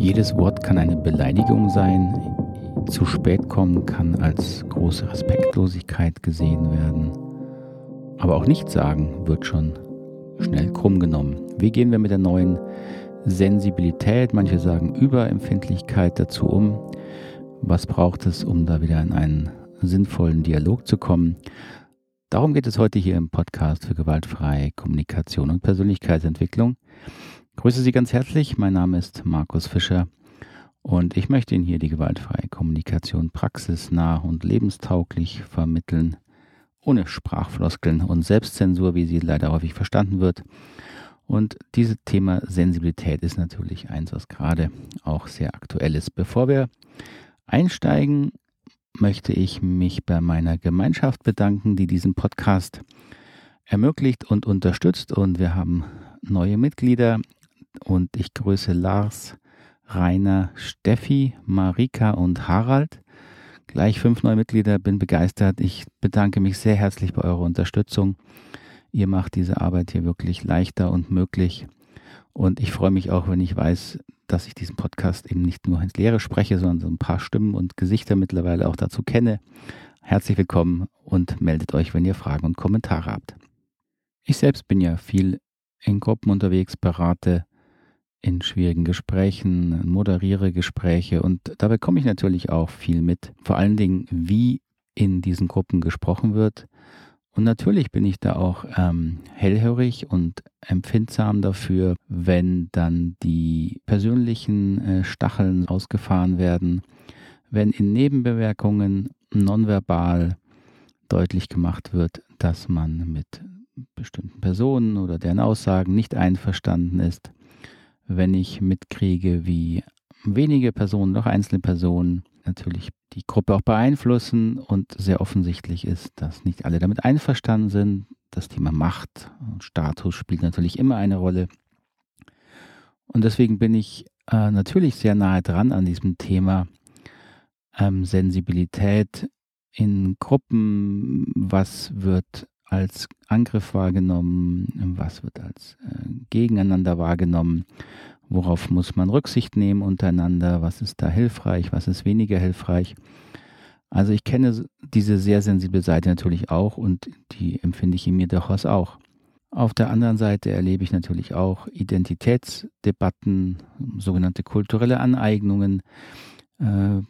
Jedes Wort kann eine Beleidigung sein. Zu spät kommen kann als große Respektlosigkeit gesehen werden. Aber auch nichts sagen wird schon schnell krumm genommen. Wie gehen wir mit der neuen Sensibilität, manche sagen Überempfindlichkeit dazu um? Was braucht es, um da wieder in einen sinnvollen Dialog zu kommen? Darum geht es heute hier im Podcast für gewaltfreie Kommunikation und Persönlichkeitsentwicklung. Grüße Sie ganz herzlich. Mein Name ist Markus Fischer und ich möchte Ihnen hier die gewaltfreie Kommunikation praxisnah und lebenstauglich vermitteln, ohne Sprachfloskeln und Selbstzensur, wie sie leider häufig verstanden wird. Und dieses Thema Sensibilität ist natürlich eins, was gerade auch sehr aktuell ist. Bevor wir einsteigen, möchte ich mich bei meiner Gemeinschaft bedanken, die diesen Podcast ermöglicht und unterstützt. Und wir haben neue Mitglieder und ich grüße Lars, Rainer, Steffi, Marika und Harald. Gleich fünf neue Mitglieder, bin begeistert. Ich bedanke mich sehr herzlich bei eurer Unterstützung. Ihr macht diese Arbeit hier wirklich leichter und möglich. Und ich freue mich auch, wenn ich weiß, dass ich diesen Podcast eben nicht nur ins Leere spreche, sondern so ein paar Stimmen und Gesichter mittlerweile auch dazu kenne. Herzlich willkommen und meldet euch, wenn ihr Fragen und Kommentare habt. Ich selbst bin ja viel in Gruppen unterwegs, berate in schwierigen Gesprächen, moderiere Gespräche und dabei komme ich natürlich auch viel mit. Vor allen Dingen, wie in diesen Gruppen gesprochen wird. Und natürlich bin ich da auch ähm, hellhörig und empfindsam dafür, wenn dann die persönlichen äh, Stacheln ausgefahren werden, wenn in Nebenbemerkungen nonverbal deutlich gemacht wird, dass man mit bestimmten Personen oder deren Aussagen nicht einverstanden ist wenn ich mitkriege, wie wenige Personen, doch einzelne Personen natürlich die Gruppe auch beeinflussen und sehr offensichtlich ist, dass nicht alle damit einverstanden sind. Das Thema Macht und Status spielt natürlich immer eine Rolle. Und deswegen bin ich äh, natürlich sehr nahe dran an diesem Thema ähm, Sensibilität in Gruppen. Was wird als Angriff wahrgenommen, was wird als äh, Gegeneinander wahrgenommen, worauf muss man Rücksicht nehmen untereinander, was ist da hilfreich, was ist weniger hilfreich. Also ich kenne diese sehr sensible Seite natürlich auch und die empfinde ich in mir durchaus auch. Auf der anderen Seite erlebe ich natürlich auch Identitätsdebatten, sogenannte kulturelle Aneignungen. Äh,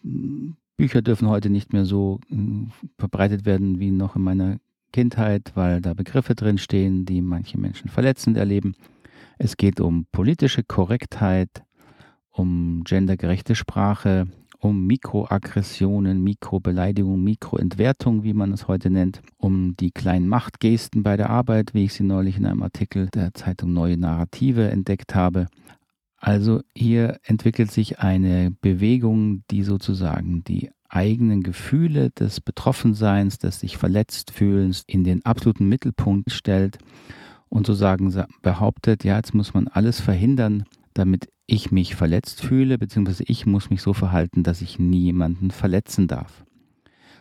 Bücher dürfen heute nicht mehr so verbreitet werden wie noch in meiner Kindheit, weil da Begriffe drinstehen, die manche Menschen verletzend erleben. Es geht um politische Korrektheit, um gendergerechte Sprache, um Mikroaggressionen, Mikrobeleidigung, Mikroentwertung, wie man es heute nennt, um die kleinen Machtgesten bei der Arbeit, wie ich sie neulich in einem Artikel der Zeitung Neue Narrative entdeckt habe. Also hier entwickelt sich eine Bewegung, die sozusagen die eigenen Gefühle des Betroffenseins, des sich verletzt fühlens in den absoluten Mittelpunkt stellt und sozusagen behauptet, ja, jetzt muss man alles verhindern, damit ich mich verletzt fühle, beziehungsweise ich muss mich so verhalten, dass ich niemanden verletzen darf.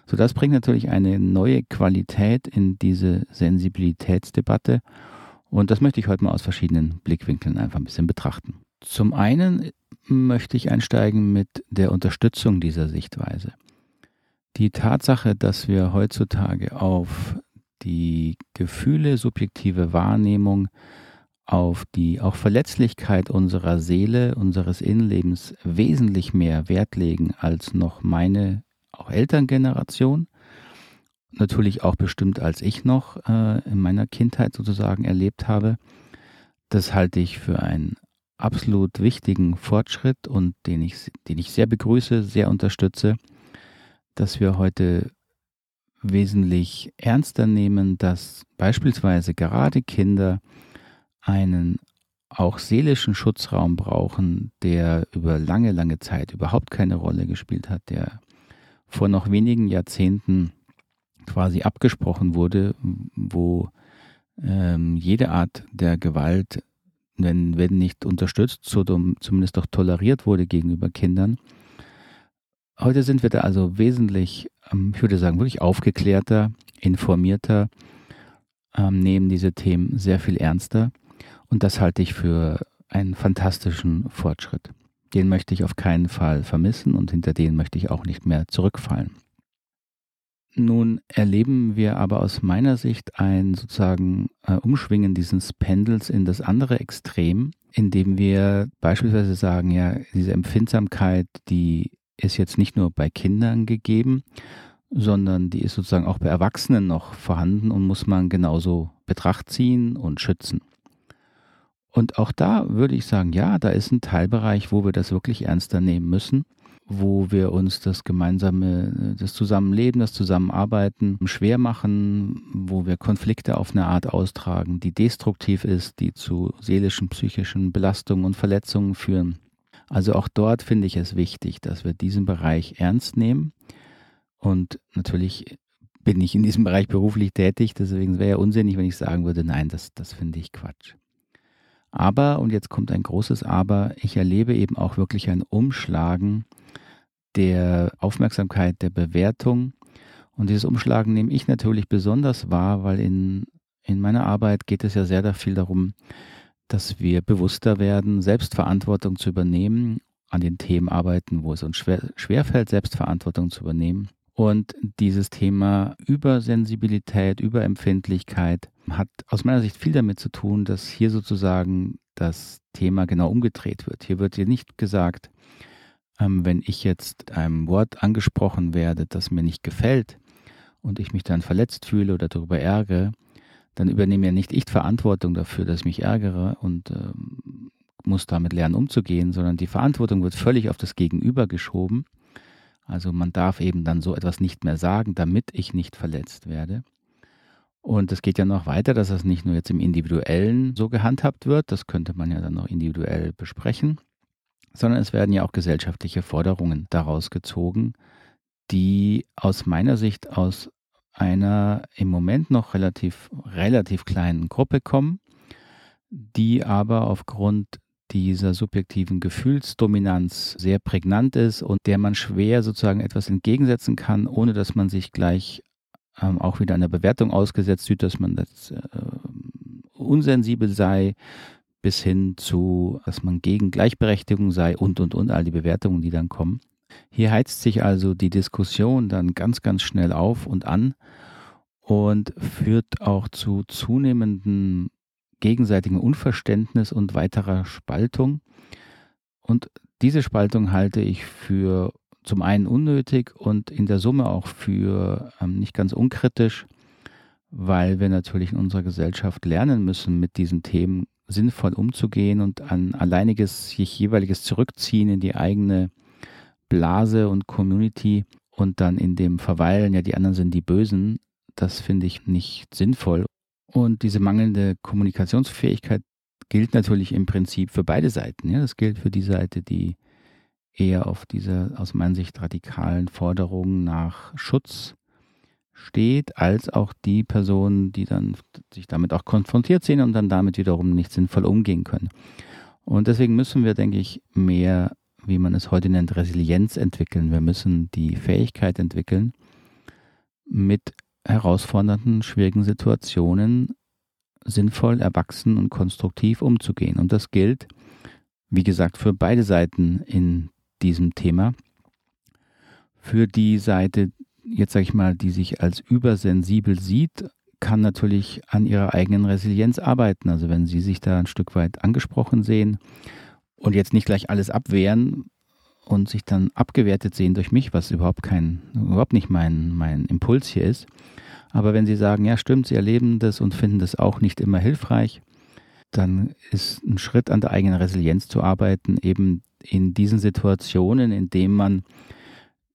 So, das bringt natürlich eine neue Qualität in diese Sensibilitätsdebatte und das möchte ich heute mal aus verschiedenen Blickwinkeln einfach ein bisschen betrachten. Zum einen möchte ich einsteigen mit der Unterstützung dieser Sichtweise. Die Tatsache, dass wir heutzutage auf die Gefühle, subjektive Wahrnehmung, auf die auch Verletzlichkeit unserer Seele, unseres Innenlebens wesentlich mehr Wert legen als noch meine auch Elterngeneration. Natürlich auch bestimmt als ich noch äh, in meiner Kindheit sozusagen erlebt habe. Das halte ich für einen absolut wichtigen Fortschritt und den ich, den ich sehr begrüße, sehr unterstütze, dass wir heute wesentlich ernster nehmen, dass beispielsweise gerade Kinder einen auch seelischen Schutzraum brauchen, der über lange, lange Zeit überhaupt keine Rolle gespielt hat, der vor noch wenigen Jahrzehnten quasi abgesprochen wurde, wo ähm, jede Art der Gewalt wenn, wenn nicht unterstützt, zumindest doch toleriert wurde gegenüber Kindern. Heute sind wir da also wesentlich, ähm, ich würde sagen, wirklich aufgeklärter, informierter, ähm, nehmen diese Themen sehr viel ernster und das halte ich für einen fantastischen Fortschritt. den möchte ich auf keinen Fall vermissen und hinter den möchte ich auch nicht mehr zurückfallen. Nun erleben wir aber aus meiner Sicht ein sozusagen äh, Umschwingen dieses Pendels in das andere Extrem, indem wir beispielsweise sagen, ja, diese Empfindsamkeit, die ist jetzt nicht nur bei Kindern gegeben, sondern die ist sozusagen auch bei Erwachsenen noch vorhanden und muss man genauso Betracht ziehen und schützen. Und auch da würde ich sagen, ja, da ist ein Teilbereich, wo wir das wirklich ernster nehmen müssen wo wir uns das gemeinsame, das Zusammenleben, das Zusammenarbeiten schwer machen, wo wir Konflikte auf eine Art austragen, die destruktiv ist, die zu seelischen, psychischen Belastungen und Verletzungen führen. Also auch dort finde ich es wichtig, dass wir diesen Bereich ernst nehmen. Und natürlich bin ich in diesem Bereich beruflich tätig, deswegen wäre ja unsinnig, wenn ich sagen würde, nein, das, das finde ich Quatsch. Aber, und jetzt kommt ein großes Aber, ich erlebe eben auch wirklich ein Umschlagen der Aufmerksamkeit, der Bewertung. Und dieses Umschlagen nehme ich natürlich besonders wahr, weil in, in meiner Arbeit geht es ja sehr viel darum, dass wir bewusster werden, Selbstverantwortung zu übernehmen, an den Themen arbeiten, wo es uns schwer, schwerfällt, Selbstverantwortung zu übernehmen. Und dieses Thema Übersensibilität, Überempfindlichkeit hat aus meiner Sicht viel damit zu tun, dass hier sozusagen das Thema genau umgedreht wird. Hier wird hier nicht gesagt, ähm, wenn ich jetzt einem Wort angesprochen werde, das mir nicht gefällt und ich mich dann verletzt fühle oder darüber ärgere, dann übernehme ja nicht ich Verantwortung dafür, dass ich mich ärgere und ähm, muss damit lernen umzugehen, sondern die Verantwortung wird völlig auf das Gegenüber geschoben. Also man darf eben dann so etwas nicht mehr sagen, damit ich nicht verletzt werde. Und es geht ja noch weiter, dass das nicht nur jetzt im Individuellen so gehandhabt wird, das könnte man ja dann noch individuell besprechen, sondern es werden ja auch gesellschaftliche Forderungen daraus gezogen, die aus meiner Sicht aus einer im Moment noch relativ, relativ kleinen Gruppe kommen, die aber aufgrund dieser subjektiven Gefühlsdominanz sehr prägnant ist und der man schwer sozusagen etwas entgegensetzen kann, ohne dass man sich gleich ähm, auch wieder einer Bewertung ausgesetzt sieht, dass man das äh, unsensibel sei, bis hin zu, dass man gegen Gleichberechtigung sei und, und, und, all die Bewertungen, die dann kommen. Hier heizt sich also die Diskussion dann ganz, ganz schnell auf und an und führt auch zu zunehmendem gegenseitigen Unverständnis und weiterer Spaltung. Und diese Spaltung halte ich für zum einen unnötig und in der Summe auch für ähm, nicht ganz unkritisch, weil wir natürlich in unserer Gesellschaft lernen müssen, mit diesen Themen sinnvoll umzugehen und an alleiniges, sich jeweiliges Zurückziehen in die eigene Blase und Community und dann in dem Verweilen, ja, die anderen sind die Bösen, das finde ich nicht sinnvoll. Und diese mangelnde Kommunikationsfähigkeit gilt natürlich im Prinzip für beide Seiten. Ja, das gilt für die Seite, die eher auf diese aus meiner Sicht radikalen Forderungen nach Schutz steht, als auch die Personen, die dann sich damit auch konfrontiert sehen und dann damit wiederum nicht sinnvoll umgehen können. Und deswegen müssen wir, denke ich, mehr, wie man es heute nennt, Resilienz entwickeln. Wir müssen die Fähigkeit entwickeln, mit herausfordernden, schwierigen Situationen sinnvoll, erwachsen und konstruktiv umzugehen. Und das gilt, wie gesagt, für beide Seiten in diesem Thema. Für die Seite, jetzt sage ich mal, die sich als übersensibel sieht, kann natürlich an ihrer eigenen Resilienz arbeiten. Also wenn sie sich da ein Stück weit angesprochen sehen und jetzt nicht gleich alles abwehren und sich dann abgewertet sehen durch mich, was überhaupt kein, überhaupt nicht mein, mein Impuls hier ist. Aber wenn sie sagen, ja stimmt, sie erleben das und finden das auch nicht immer hilfreich, dann ist ein Schritt an der eigenen Resilienz zu arbeiten, eben in diesen Situationen, in denen man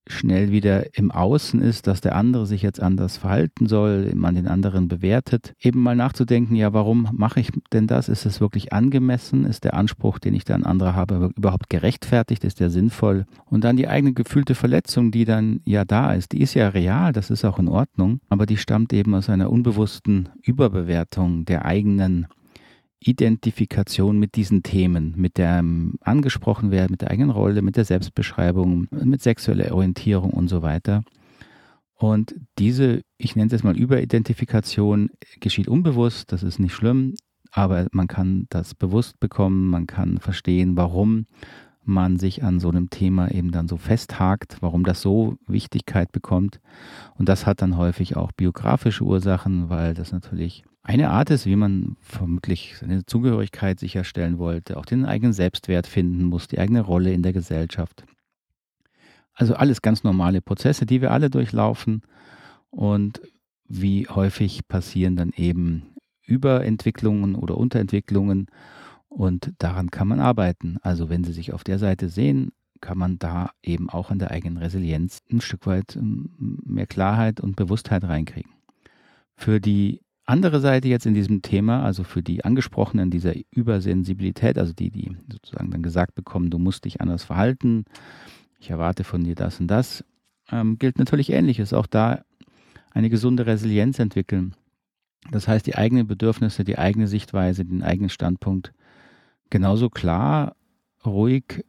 schnell wieder im Außen ist, dass der andere sich jetzt anders verhalten soll, man den anderen bewertet, eben mal nachzudenken, ja, warum mache ich denn das? Ist es wirklich angemessen? Ist der Anspruch, den ich da an andere habe, überhaupt gerechtfertigt? Ist der sinnvoll? Und dann die eigene gefühlte Verletzung, die dann ja da ist, die ist ja real, das ist auch in Ordnung, aber die stammt eben aus einer unbewussten Überbewertung der eigenen Identifikation mit diesen Themen, mit dem angesprochen werden, mit der eigenen Rolle, mit der Selbstbeschreibung, mit sexueller Orientierung und so weiter. Und diese, ich nenne es jetzt mal Überidentifikation, geschieht unbewusst, das ist nicht schlimm, aber man kann das bewusst bekommen, man kann verstehen, warum man sich an so einem Thema eben dann so festhakt, warum das so Wichtigkeit bekommt. Und das hat dann häufig auch biografische Ursachen, weil das natürlich eine Art ist, wie man vermutlich seine Zugehörigkeit sicherstellen wollte, auch den eigenen Selbstwert finden muss, die eigene Rolle in der Gesellschaft. Also alles ganz normale Prozesse, die wir alle durchlaufen. Und wie häufig passieren dann eben Überentwicklungen oder Unterentwicklungen und daran kann man arbeiten. Also wenn Sie sich auf der Seite sehen, kann man da eben auch an der eigenen Resilienz ein Stück weit ähm, mehr Klarheit und Bewusstheit reinkriegen. Für die andere Seite jetzt in diesem Thema, also für die Angesprochenen dieser Übersensibilität, also die, die sozusagen dann gesagt bekommen, du musst dich anders verhalten, ich erwarte von dir das und das, ähm, gilt natürlich Ähnliches. Auch da eine gesunde Resilienz entwickeln. Das heißt, die eigenen Bedürfnisse, die eigene Sichtweise, den eigenen Standpunkt genauso klar, ruhig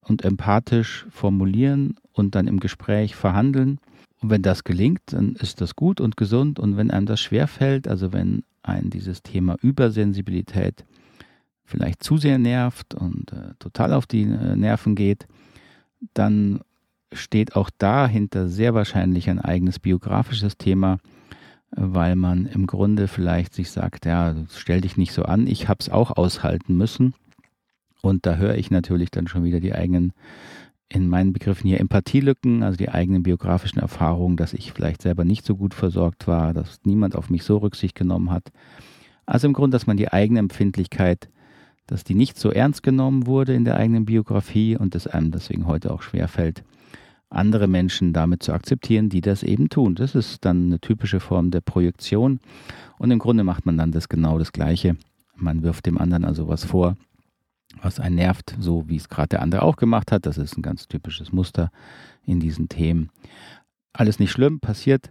und empathisch formulieren und dann im Gespräch verhandeln. Und wenn das gelingt, dann ist das gut und gesund. Und wenn einem das schwerfällt, also wenn ein dieses Thema Übersensibilität vielleicht zu sehr nervt und äh, total auf die äh, Nerven geht, dann steht auch dahinter sehr wahrscheinlich ein eigenes biografisches Thema, weil man im Grunde vielleicht sich sagt, ja, stell dich nicht so an, ich habe es auch aushalten müssen. Und da höre ich natürlich dann schon wieder die eigenen, in meinen Begriffen hier Empathielücken, also die eigenen biografischen Erfahrungen, dass ich vielleicht selber nicht so gut versorgt war, dass niemand auf mich so Rücksicht genommen hat. Also im Grunde, dass man die eigene Empfindlichkeit, dass die nicht so ernst genommen wurde in der eigenen Biografie und es einem deswegen heute auch schwerfällt, andere Menschen damit zu akzeptieren, die das eben tun. Das ist dann eine typische Form der Projektion. Und im Grunde macht man dann das genau das Gleiche. Man wirft dem anderen also was vor, was einen nervt, so wie es gerade der andere auch gemacht hat. Das ist ein ganz typisches Muster in diesen Themen. Alles nicht schlimm, passiert.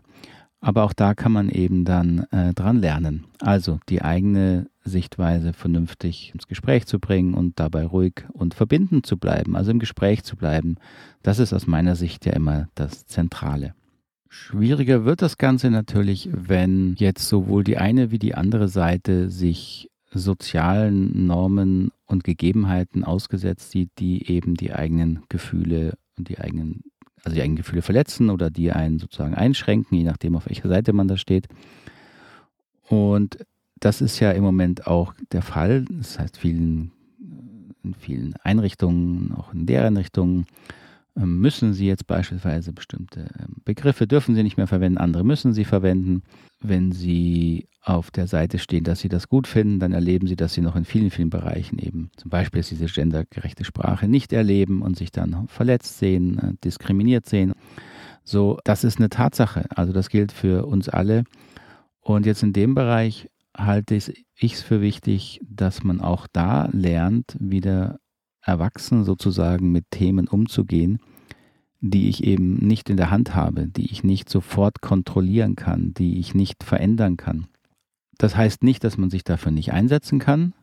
Aber auch da kann man eben dann äh, dran lernen. Also die eigene Sichtweise vernünftig ins Gespräch zu bringen und dabei ruhig und verbindend zu bleiben, also im Gespräch zu bleiben. Das ist aus meiner Sicht ja immer das Zentrale. Schwieriger wird das Ganze natürlich, wenn jetzt sowohl die eine wie die andere Seite sich sozialen Normen und Gegebenheiten ausgesetzt sieht, die eben die eigenen Gefühle und die eigenen also die eigenen Gefühle verletzen oder die einen sozusagen einschränken, je nachdem, auf welcher Seite man da steht. Und das ist ja im Moment auch der Fall. Das heißt, vielen, in vielen Einrichtungen, auch in der Einrichtungen, ähm, müssen Sie jetzt beispielsweise bestimmte ähm, Begriffe, dürfen Sie nicht mehr verwenden, andere müssen Sie verwenden. Wenn Sie auf der Seite stehen, dass Sie das gut finden, dann erleben Sie, dass Sie noch in vielen, vielen Bereichen eben zum Beispiel diese gendergerechte Sprache nicht erleben und sich dann verletzt sehen, äh, diskriminiert sehen. So, das ist eine Tatsache. Also das gilt für uns alle. Und jetzt in dem Bereich halte ich es für wichtig, dass man auch da lernt, wieder erwachsen sozusagen mit Themen umzugehen, die ich eben nicht in der Hand habe, die ich nicht sofort kontrollieren kann, die ich nicht verändern kann. Das heißt nicht, dass man sich dafür nicht einsetzen kann.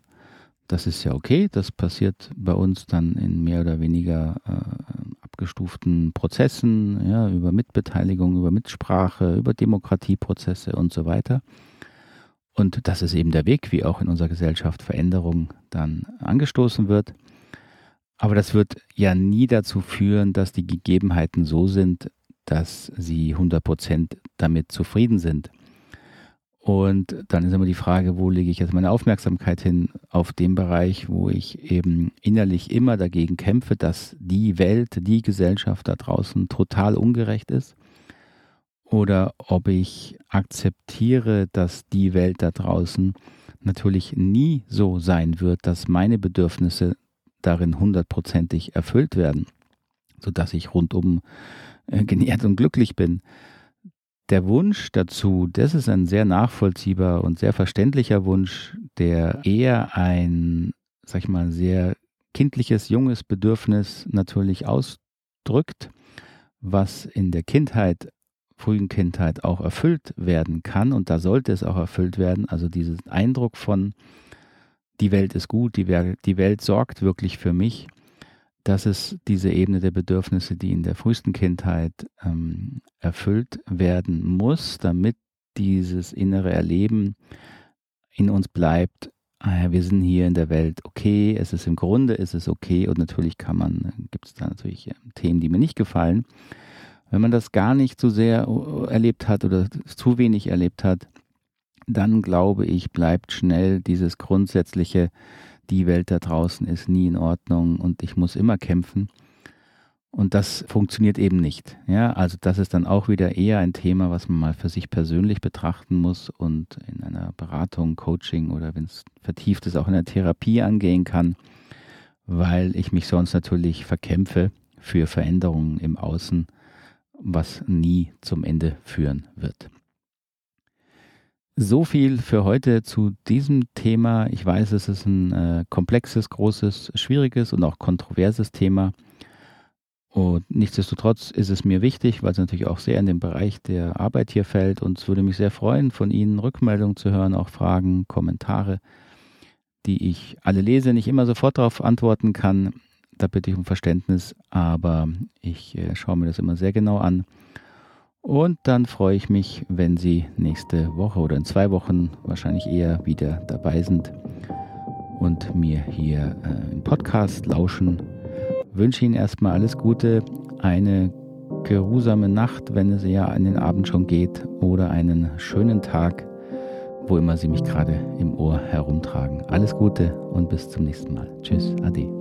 Das ist ja okay. Das passiert bei uns dann in mehr oder weniger äh, abgestuften Prozessen, ja, über Mitbeteiligung, über Mitsprache, über Demokratieprozesse und so weiter. Und das ist eben der Weg, wie auch in unserer Gesellschaft Veränderung dann angestoßen wird. Aber das wird ja nie dazu führen, dass die Gegebenheiten so sind, dass sie 100% damit zufrieden sind. Und dann ist immer die Frage, wo lege ich jetzt meine Aufmerksamkeit hin? Auf dem Bereich, wo ich eben innerlich immer dagegen kämpfe, dass die Welt, die Gesellschaft da draußen total ungerecht ist. Oder ob ich akzeptiere, dass die Welt da draußen natürlich nie so sein wird, dass meine Bedürfnisse darin hundertprozentig erfüllt werden, sodass ich rundum äh, genährt und glücklich bin. Der Wunsch dazu, das ist ein sehr nachvollziehbar und sehr verständlicher Wunsch, der eher ein, sag ich mal, sehr kindliches, junges Bedürfnis natürlich ausdrückt, was in der Kindheit, frühen Kindheit auch erfüllt werden kann und da sollte es auch erfüllt werden. Also diesen Eindruck von, die Welt ist gut, die, Welt, die Welt sorgt wirklich für mich. Das ist diese Ebene der Bedürfnisse, die in der frühesten Kindheit ähm, erfüllt werden muss, damit dieses innere Erleben in uns bleibt, ah wir sind hier in der Welt okay, es ist im Grunde, ist es okay und natürlich kann man, gibt es da natürlich ähm, Themen, die mir nicht gefallen. Wenn man das gar nicht so sehr äh, erlebt hat oder zu wenig erlebt hat, dann glaube ich, bleibt schnell dieses grundsätzliche, die Welt da draußen ist nie in Ordnung und ich muss immer kämpfen. Und das funktioniert eben nicht. Ja, also das ist dann auch wieder eher ein Thema, was man mal für sich persönlich betrachten muss und in einer Beratung, Coaching oder wenn es vertieft ist, auch in der Therapie angehen kann, weil ich mich sonst natürlich verkämpfe für Veränderungen im Außen, was nie zum Ende führen wird. So viel für heute zu diesem Thema. Ich weiß, es ist ein äh, komplexes, großes, schwieriges und auch kontroverses Thema. Und nichtsdestotrotz ist es mir wichtig, weil es natürlich auch sehr in den Bereich der Arbeit hier fällt. Und es würde mich sehr freuen, von Ihnen Rückmeldungen zu hören, auch Fragen, Kommentare, die ich alle lese, nicht immer sofort darauf antworten kann. Da bitte ich um Verständnis, aber ich äh, schaue mir das immer sehr genau an und dann freue ich mich, wenn Sie nächste Woche oder in zwei Wochen wahrscheinlich eher wieder dabei sind und mir hier äh, im Podcast lauschen. Wünsche Ihnen erstmal alles Gute, eine geruhsame Nacht, wenn es ja in den Abend schon geht, oder einen schönen Tag, wo immer Sie mich gerade im Ohr herumtragen. Alles Gute und bis zum nächsten Mal. Tschüss, Ade.